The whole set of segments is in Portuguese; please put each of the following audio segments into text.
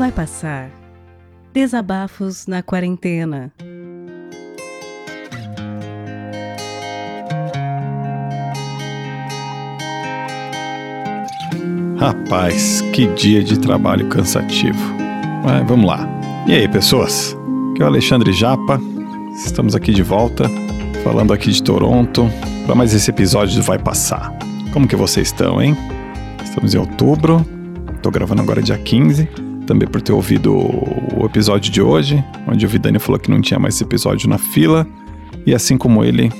Vai passar. Desabafos na quarentena. Rapaz, que dia de trabalho cansativo. Mas vamos lá. E aí, pessoas? Aqui é o Alexandre Japa. Estamos aqui de volta, falando aqui de Toronto, para mais esse episódio do Vai Passar. Como que vocês estão, hein? Estamos em outubro. Tô gravando agora dia 15. Também por ter ouvido o episódio de hoje, onde o Vidani falou que não tinha mais esse episódio na fila. E assim como ele,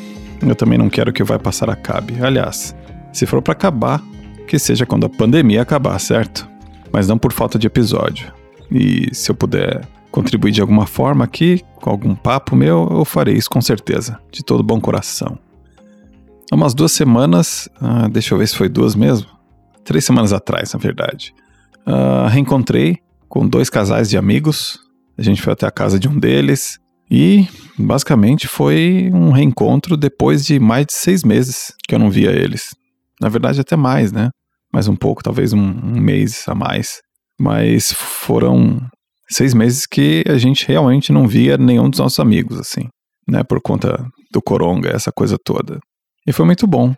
eu também não quero que o Vai Passar acabe. Aliás, se for para acabar, que seja quando a pandemia acabar, certo? Mas não por falta de episódio. E se eu puder contribuir de alguma forma aqui, com algum papo meu, eu farei isso com certeza, de todo bom coração. Há umas duas semanas, ah, deixa eu ver se foi duas mesmo, três semanas atrás, na verdade, ah, reencontrei com dois casais de amigos. A gente foi até a casa de um deles e basicamente foi um reencontro depois de mais de seis meses que eu não via eles. Na verdade, até mais, né? mais um pouco, talvez um, um mês a mais. Mas foram seis meses que a gente realmente não via nenhum dos nossos amigos, assim, né? Por conta do coronga, essa coisa toda. E foi muito bom,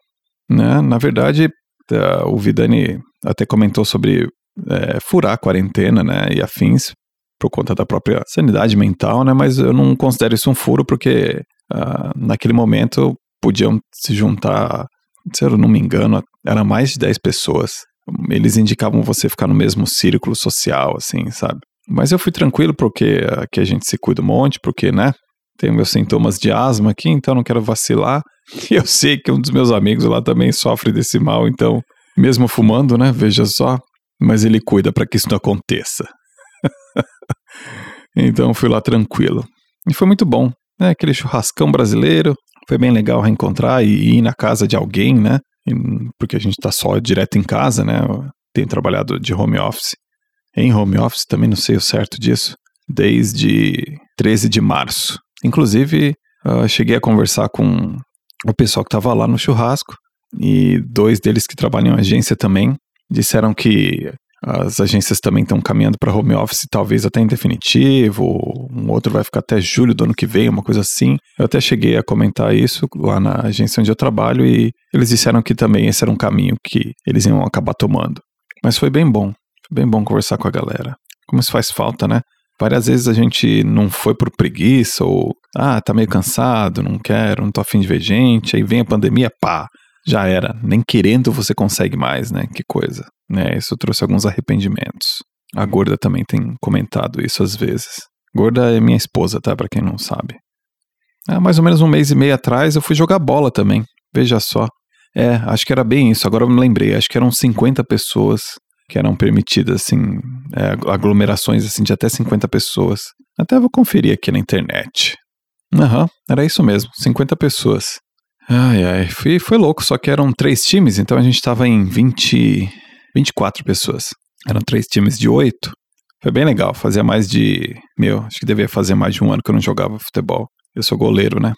né? Na verdade, uh, o Vidani até comentou sobre é, furar a quarentena, né? E afins, por conta da própria sanidade mental, né? Mas eu não considero isso um furo porque uh, naquele momento podiam se juntar se eu não me engano, era mais de 10 pessoas. Eles indicavam você ficar no mesmo círculo social, assim, sabe? Mas eu fui tranquilo porque aqui a gente se cuida um monte, porque, né? Tenho meus sintomas de asma aqui, então não quero vacilar. E eu sei que um dos meus amigos lá também sofre desse mal, então, mesmo fumando, né? Veja só. Mas ele cuida para que isso não aconteça. então fui lá tranquilo. E foi muito bom, né? Aquele churrascão brasileiro, foi bem legal reencontrar e ir na casa de alguém, né? Porque a gente tá só direto em casa, né? Eu tenho trabalhado de home office. Em home office, também não sei o certo disso, desde 13 de março. Inclusive, uh, cheguei a conversar com o pessoal que estava lá no churrasco e dois deles que trabalham em agência também disseram que as agências também estão caminhando para home office, talvez até em definitivo, um outro vai ficar até julho do ano que vem, uma coisa assim. Eu até cheguei a comentar isso lá na agência onde eu trabalho e eles disseram que também esse era um caminho que eles iam acabar tomando. Mas foi bem bom, foi bem bom conversar com a galera. Como isso faz falta, né? Várias vezes a gente não foi por preguiça ou, ah, tá meio cansado, não quero, não tô afim de ver gente, aí vem a pandemia, pá, já era. Nem querendo você consegue mais, né? Que coisa. Né? Isso trouxe alguns arrependimentos. A gorda também tem comentado isso às vezes. Gorda é minha esposa, tá? Pra quem não sabe. Há mais ou menos um mês e meio atrás eu fui jogar bola também. Veja só. É, acho que era bem isso. Agora eu me lembrei. Acho que eram 50 pessoas que eram permitidas, assim, é, aglomerações assim, de até 50 pessoas. Até vou conferir aqui na internet. Aham, uhum, era isso mesmo, 50 pessoas. Ai, ai, foi, foi louco, só que eram três times, então a gente tava em 20, 24 pessoas. Eram três times de oito. Foi bem legal, fazia mais de. Meu, acho que devia fazer mais de um ano que eu não jogava futebol. Eu sou goleiro, né?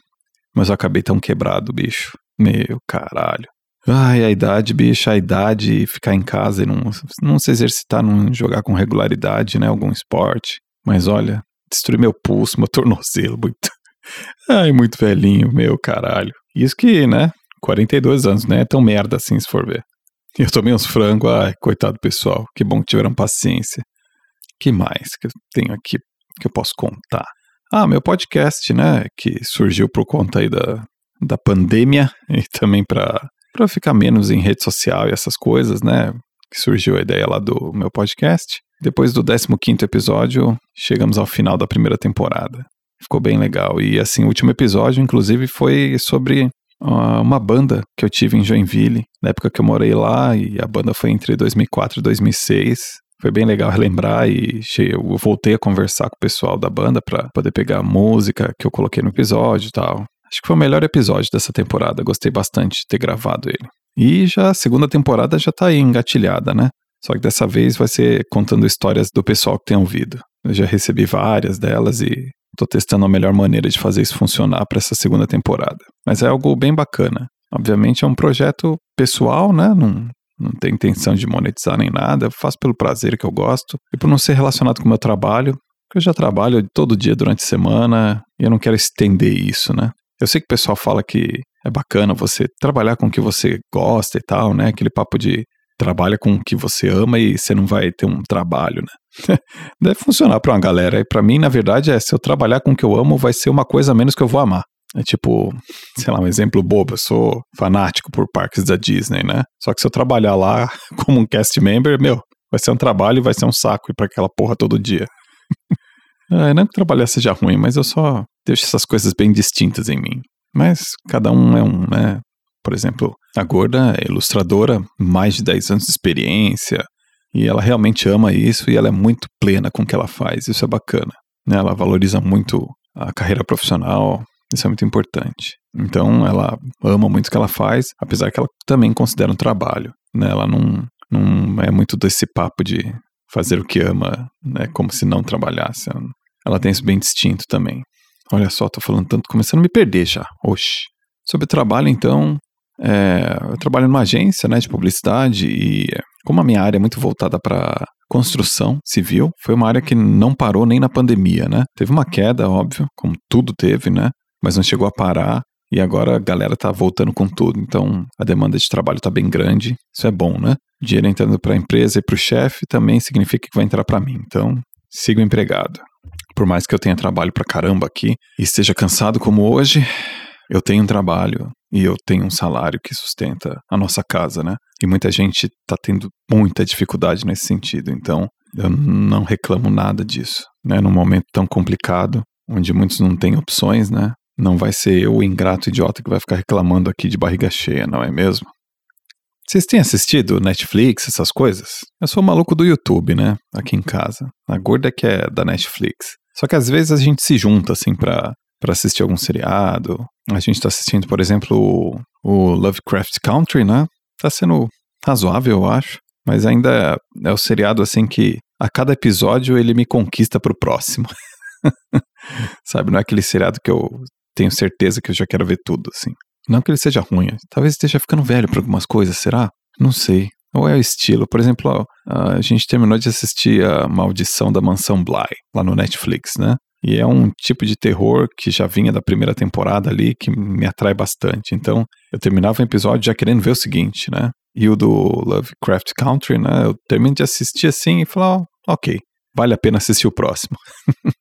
Mas eu acabei tão quebrado, bicho. Meu caralho. Ai, a idade, bicho, a idade, ficar em casa e não, não se exercitar, não jogar com regularidade, né? Algum esporte. Mas olha, destruir meu pulso, meu tornozelo, muito. Ai, muito velhinho, meu caralho. Isso que, né? 42 anos, né? É tão merda assim, se for ver. Eu tomei uns frangos, ai, coitado pessoal. Que bom que tiveram paciência. que mais que eu tenho aqui que eu posso contar? Ah, meu podcast, né? Que surgiu por conta aí da, da pandemia e também para ficar menos em rede social e essas coisas, né? Que surgiu a ideia lá do meu podcast. Depois do 15 episódio, chegamos ao final da primeira temporada. Ficou bem legal. E assim, o último episódio, inclusive, foi sobre uh, uma banda que eu tive em Joinville, na época que eu morei lá, e a banda foi entre 2004 e 2006. Foi bem legal relembrar e eu voltei a conversar com o pessoal da banda para poder pegar a música que eu coloquei no episódio e tal. Acho que foi o melhor episódio dessa temporada, gostei bastante de ter gravado ele. E já a segunda temporada já tá aí engatilhada, né? Só que dessa vez vai ser contando histórias do pessoal que tem ouvido. Eu já recebi várias delas e Tô testando a melhor maneira de fazer isso funcionar para essa segunda temporada. Mas é algo bem bacana. Obviamente é um projeto pessoal, né? Não, não intenção de monetizar nem nada, eu faço pelo prazer que eu gosto e por não ser relacionado com o meu trabalho, eu já trabalho todo dia durante a semana e eu não quero estender isso, né? Eu sei que o pessoal fala que é bacana você trabalhar com o que você gosta e tal, né? Aquele papo de trabalha com o que você ama e você não vai ter um trabalho, né? Deve funcionar para uma galera. E para mim, na verdade, é se eu trabalhar com o que eu amo, vai ser uma coisa a menos que eu vou amar. É tipo, sei lá, um exemplo bobo, eu sou fanático por parques da Disney, né? Só que se eu trabalhar lá como um cast member, meu, vai ser um trabalho e vai ser um saco ir pra aquela porra todo dia. é, não que trabalhar seja ruim, mas eu só deixo essas coisas bem distintas em mim. Mas cada um é um, né? Por exemplo, a Gorda é ilustradora, mais de 10 anos de experiência, e ela realmente ama isso e ela é muito plena com o que ela faz, isso é bacana. Né? Ela valoriza muito a carreira profissional, isso é muito importante. Então, ela ama muito o que ela faz, apesar que ela também considera um trabalho. Né? Ela não, não é muito desse papo de fazer o que ama, né? como se não trabalhasse. Ela tem isso bem distinto também. Olha só, tô falando tanto, começando a me perder já. Oxi. Sobre trabalho, então, é, eu trabalho numa agência né, de publicidade e como a minha área é muito voltada para construção civil, foi uma área que não parou nem na pandemia, né? Teve uma queda, óbvio, como tudo teve, né? Mas não chegou a parar e agora a galera tá voltando com tudo. Então a demanda de trabalho tá bem grande. Isso é bom, né? Dinheiro entrando para a empresa e para o chefe também significa que vai entrar para mim. Então sigo empregado. Por mais que eu tenha trabalho para caramba aqui e esteja cansado como hoje, eu tenho um trabalho e eu tenho um salário que sustenta a nossa casa, né? E muita gente está tendo muita dificuldade nesse sentido, então eu não reclamo nada disso, né? Num momento tão complicado, onde muitos não têm opções, né? Não vai ser eu, o ingrato idiota, que vai ficar reclamando aqui de barriga cheia, não é mesmo? Vocês têm assistido Netflix, essas coisas? Eu sou maluco do YouTube, né? Aqui em casa. A gorda que é da Netflix. Só que às vezes a gente se junta, assim, pra, pra assistir algum seriado. A gente tá assistindo, por exemplo, o, Lovecraft Country, né? Tá sendo razoável, eu acho. Mas ainda é, é o seriado, assim, que a cada episódio ele me conquista pro próximo. Sabe? Não é aquele seriado que eu tenho certeza que eu já quero ver tudo, assim. Não que ele seja ruim, talvez esteja ficando velho para algumas coisas, será? Não sei. Ou é o estilo? Por exemplo, a gente terminou de assistir a Maldição da Mansão Bly, lá no Netflix, né? E é um tipo de terror que já vinha da primeira temporada ali, que me atrai bastante. Então, eu terminava o episódio já querendo ver o seguinte, né? E o do Lovecraft Country, né? Eu termino de assistir assim e falo, oh, ok, vale a pena assistir o próximo.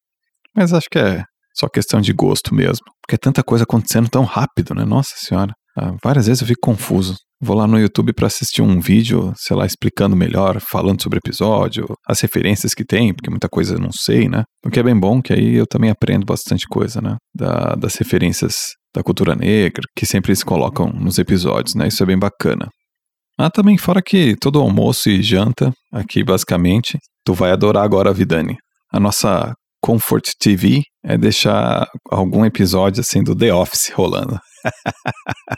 Mas acho que é só questão de gosto mesmo. Porque é tanta coisa acontecendo tão rápido, né? Nossa senhora. Ah, várias vezes eu fico confuso. Vou lá no YouTube para assistir um vídeo, sei lá, explicando melhor, falando sobre o episódio, as referências que tem, porque muita coisa eu não sei, né? O que é bem bom, que aí eu também aprendo bastante coisa, né? Da, das referências da cultura negra, que sempre eles colocam nos episódios, né? Isso é bem bacana. Ah, também fora que todo almoço e janta, aqui basicamente, tu vai adorar agora, Vidani. A nossa Comfort TV é deixar algum episódio assim do The Office rolando.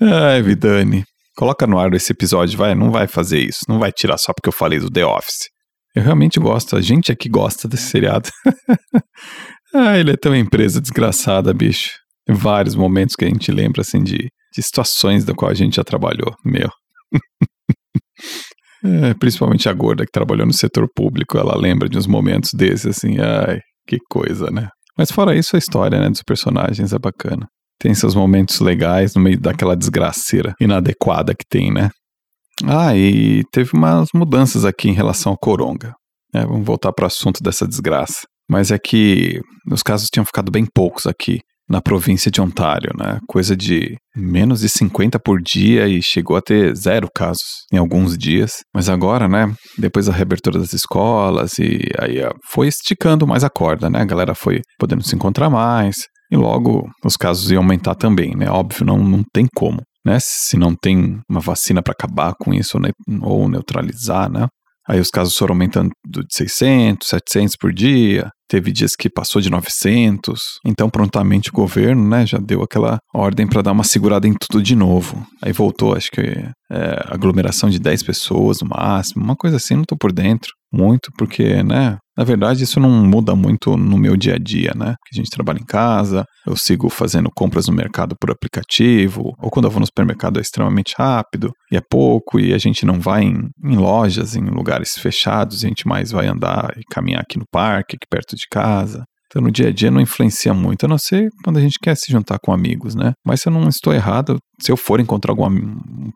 Ai, Vidani. Coloca no ar esse episódio, vai, não vai fazer isso, não vai tirar só porque eu falei do The Office. Eu realmente gosto, a gente aqui gosta desse seriado. ah, ele é tão empresa desgraçada, bicho. Vários momentos que a gente lembra, assim, de, de situações da qual a gente já trabalhou, meu. É, principalmente a gorda que trabalhou no setor público, ela lembra de uns momentos desses, assim, ai, que coisa, né? Mas fora isso, a história, né, dos personagens é bacana. Tem seus momentos legais no meio daquela desgraceira inadequada que tem, né? Ah, e teve umas mudanças aqui em relação ao Coronga. É, vamos voltar para o assunto dessa desgraça. Mas é que os casos tinham ficado bem poucos aqui na província de Ontário, né? Coisa de menos de 50 por dia e chegou a ter zero casos em alguns dias. Mas agora, né, depois da reabertura das escolas e aí foi esticando mais a corda, né? A galera foi podendo se encontrar mais e logo os casos iam aumentar também, né? Óbvio, não, não tem como, né? Se não tem uma vacina para acabar com isso ou neutralizar, né? Aí os casos foram aumentando de 600, 700 por dia, teve dias que passou de 900. Então, prontamente o governo, né, já deu aquela ordem para dar uma segurada em tudo de novo. Aí voltou, acho que é, aglomeração de 10 pessoas no máximo, uma coisa assim, não tô por dentro muito, porque, né, na verdade, isso não muda muito no meu dia a dia, né? A gente trabalha em casa, eu sigo fazendo compras no mercado por aplicativo, ou quando eu vou no supermercado é extremamente rápido e é pouco, e a gente não vai em, em lojas, em lugares fechados, a gente mais vai andar e caminhar aqui no parque, aqui perto de casa. Então, no dia a dia não influencia muito, a não ser quando a gente quer se juntar com amigos, né? Mas se eu não estou errado, se eu for encontrar algum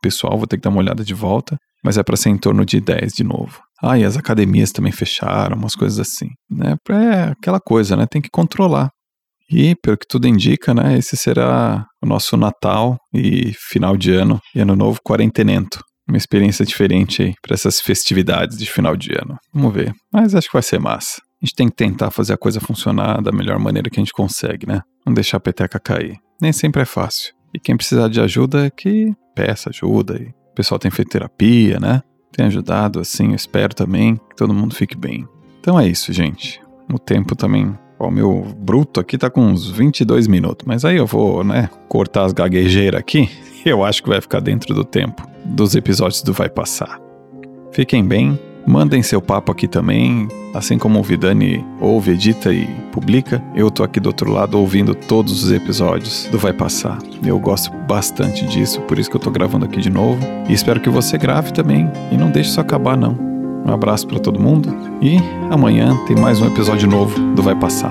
pessoal, vou ter que dar uma olhada de volta, mas é para ser em torno de 10 de novo. Ah, e as academias também fecharam, umas coisas assim, né? É aquela coisa, né? Tem que controlar. E, pelo que tudo indica, né, esse será o nosso Natal e final de ano e Ano Novo quarentenento. Uma experiência diferente aí para essas festividades de final de ano. Vamos ver. Mas acho que vai ser massa. A gente tem que tentar fazer a coisa funcionar da melhor maneira que a gente consegue, né? Não deixar a peteca cair. Nem sempre é fácil. E quem precisar de ajuda é que peça ajuda. E o pessoal tem feito terapia, né? tem ajudado, assim, eu espero também que todo mundo fique bem. Então é isso, gente. O tempo também. O meu bruto aqui tá com uns 22 minutos, mas aí eu vou, né, cortar as gaguejeiras aqui. Eu acho que vai ficar dentro do tempo dos episódios do Vai Passar. Fiquem bem, Mandem seu papo aqui também, assim como o Vidani ouve, edita e publica. Eu tô aqui do outro lado ouvindo todos os episódios do Vai Passar. Eu gosto bastante disso, por isso que eu tô gravando aqui de novo. E espero que você grave também e não deixe isso acabar não. Um abraço para todo mundo e amanhã tem mais um episódio novo do Vai Passar.